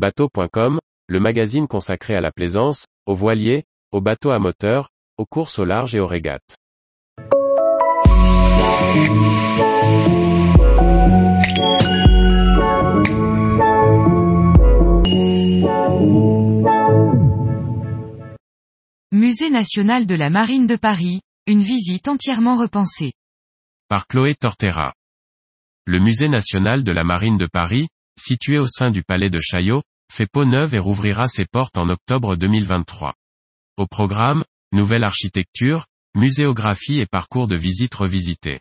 Bateau.com, le magazine consacré à la plaisance, aux voiliers, aux bateaux à moteur, aux courses au large et aux régates. Musée national de la Marine de Paris, une visite entièrement repensée. Par Chloé Tortera. Le Musée national de la Marine de Paris, situé au sein du Palais de Chaillot, fait peau neuve et rouvrira ses portes en octobre 2023. Au programme, nouvelle architecture, muséographie et parcours de visite revisité.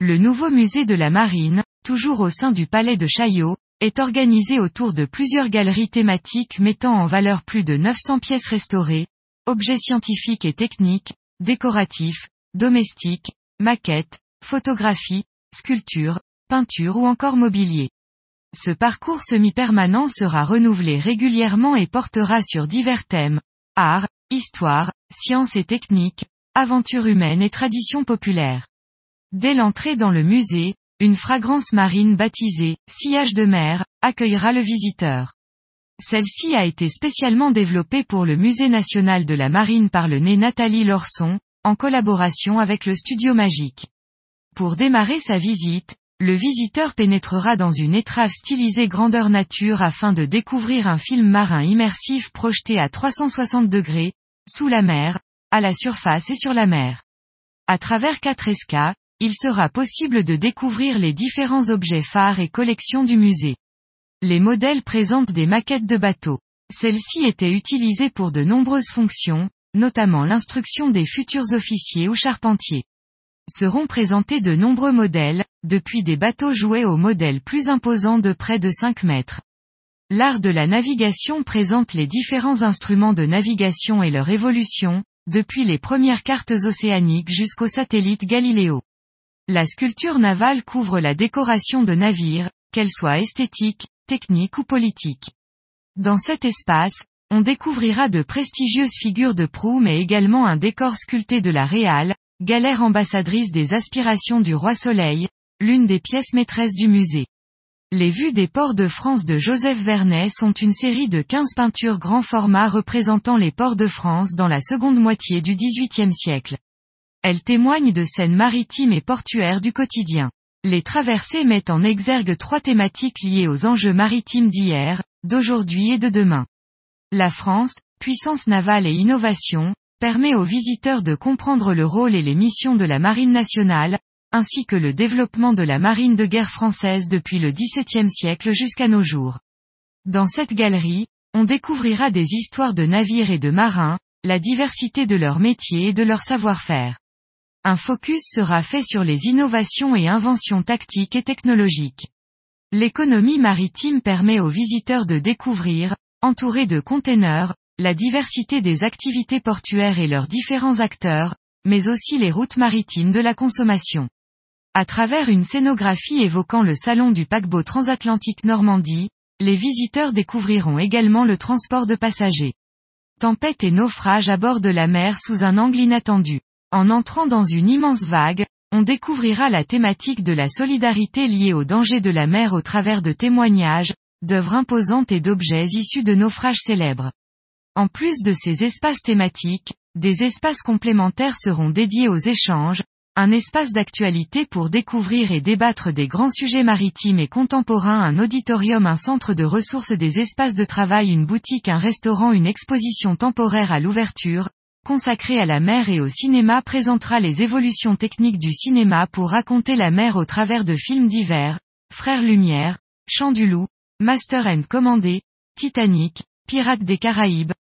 Le nouveau musée de la marine, toujours au sein du palais de Chaillot, est organisé autour de plusieurs galeries thématiques mettant en valeur plus de 900 pièces restaurées, objets scientifiques et techniques, décoratifs, domestiques, maquettes, photographies, sculptures, peintures ou encore mobilier. Ce parcours semi-permanent sera renouvelé régulièrement et portera sur divers thèmes, art, histoire, sciences et techniques, aventures humaines et traditions populaires. Dès l'entrée dans le musée, une fragrance marine baptisée Sillage de mer accueillera le visiteur. Celle-ci a été spécialement développée pour le Musée national de la marine par le nez Nathalie Lorson, en collaboration avec le Studio Magique. Pour démarrer sa visite, le visiteur pénétrera dans une étrave stylisée grandeur nature afin de découvrir un film marin immersif projeté à 360 degrés, sous la mer, à la surface et sur la mer. À travers quatre escas, il sera possible de découvrir les différents objets phares et collections du musée. Les modèles présentent des maquettes de bateaux. Celles-ci étaient utilisées pour de nombreuses fonctions, notamment l'instruction des futurs officiers ou charpentiers seront présentés de nombreux modèles, depuis des bateaux joués aux modèles plus imposants de près de 5 mètres. L'art de la navigation présente les différents instruments de navigation et leur évolution, depuis les premières cartes océaniques jusqu'au satellite Galileo. La sculpture navale couvre la décoration de navires, qu'elle soit esthétique, technique ou politique. Dans cet espace, on découvrira de prestigieuses figures de proue mais également un décor sculpté de la Réale, galère ambassadrice des aspirations du roi Soleil, l'une des pièces maîtresses du musée. Les vues des ports de France de Joseph Vernet sont une série de 15 peintures grand format représentant les ports de France dans la seconde moitié du XVIIIe siècle. Elles témoignent de scènes maritimes et portuaires du quotidien. Les traversées mettent en exergue trois thématiques liées aux enjeux maritimes d'hier, d'aujourd'hui et de demain. La France, puissance navale et innovation, permet aux visiteurs de comprendre le rôle et les missions de la Marine nationale, ainsi que le développement de la marine de guerre française depuis le XVIIe siècle jusqu'à nos jours. Dans cette galerie, on découvrira des histoires de navires et de marins, la diversité de leurs métiers et de leur savoir-faire. Un focus sera fait sur les innovations et inventions tactiques et technologiques. L'économie maritime permet aux visiteurs de découvrir, entourés de containers, la diversité des activités portuaires et leurs différents acteurs, mais aussi les routes maritimes de la consommation. À travers une scénographie évoquant le salon du paquebot transatlantique Normandie, les visiteurs découvriront également le transport de passagers. Tempête et naufrage à bord de la mer sous un angle inattendu. En entrant dans une immense vague, on découvrira la thématique de la solidarité liée aux dangers de la mer au travers de témoignages, d'œuvres imposantes et d'objets issus de naufrages célèbres. En plus de ces espaces thématiques, des espaces complémentaires seront dédiés aux échanges, un espace d'actualité pour découvrir et débattre des grands sujets maritimes et contemporains, un auditorium, un centre de ressources, des espaces de travail, une boutique, un restaurant, une exposition temporaire à l'ouverture, consacrée à la mer et au cinéma présentera les évolutions techniques du cinéma pour raconter la mer au travers de films divers, Frères Lumière, Chant du Loup, Master and Commandé, Titanic, Pirates des Caraïbes,